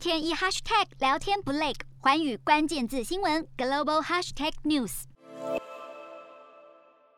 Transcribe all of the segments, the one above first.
天一 hashtag 聊天不累，环宇关键字新闻 global hashtag news。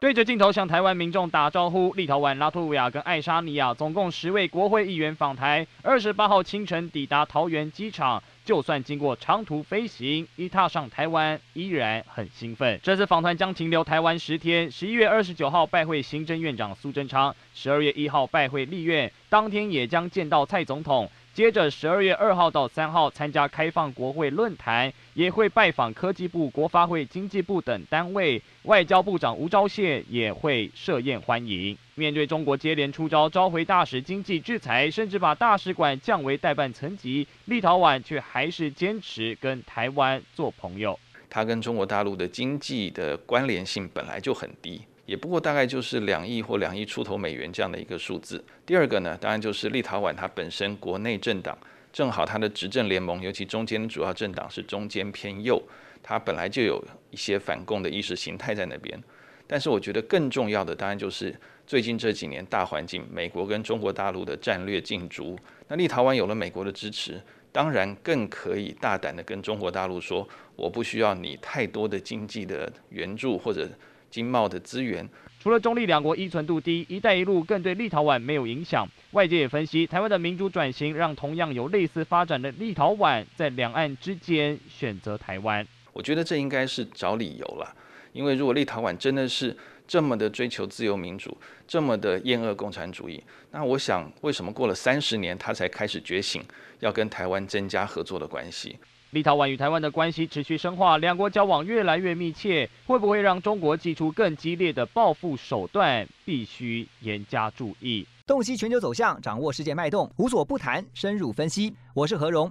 对着镜头向台湾民众打招呼，立陶宛、拉脱维亚跟爱沙尼亚总共十位国会议员访台，二十八号清晨抵达桃园机场。就算经过长途飞行，一踏上台湾依然很兴奋。这次访团将停留台湾十天，十一月二十九号拜会行政院长苏贞昌，十二月一号拜会立院，当天也将见到蔡总统。接着，十二月二号到三号参加开放国会论坛，也会拜访科技部、国发会、经济部等单位。外交部长吴钊燮也会设宴欢迎。面对中国接连出招，召回大使、经济制裁，甚至把大使馆降为代办层级，立陶宛却还是坚持跟台湾做朋友。它跟中国大陆的经济的关联性本来就很低。也不过大概就是两亿或两亿出头美元这样的一个数字。第二个呢，当然就是立陶宛它本身国内政党正好它的执政联盟，尤其中间主要政党是中间偏右，它本来就有一些反共的意识形态在那边。但是我觉得更重要的，当然就是最近这几年大环境，美国跟中国大陆的战略竞逐。那立陶宛有了美国的支持，当然更可以大胆的跟中国大陆说，我不需要你太多的经济的援助或者。经贸的资源，除了中立两国依存度低，“一带一路”更对立陶宛没有影响。外界也分析，台湾的民主转型让同样有类似发展的立陶宛在两岸之间选择台湾。我觉得这应该是找理由了，因为如果立陶宛真的是这么的追求自由民主，这么的厌恶共产主义，那我想为什么过了三十年他才开始觉醒，要跟台湾增加合作的关系？立陶宛与台湾的关系持续深化，两国交往越来越密切，会不会让中国祭出更激烈的报复手段？必须严加注意。洞悉全球走向，掌握世界脉动，无所不谈，深入分析。我是何荣，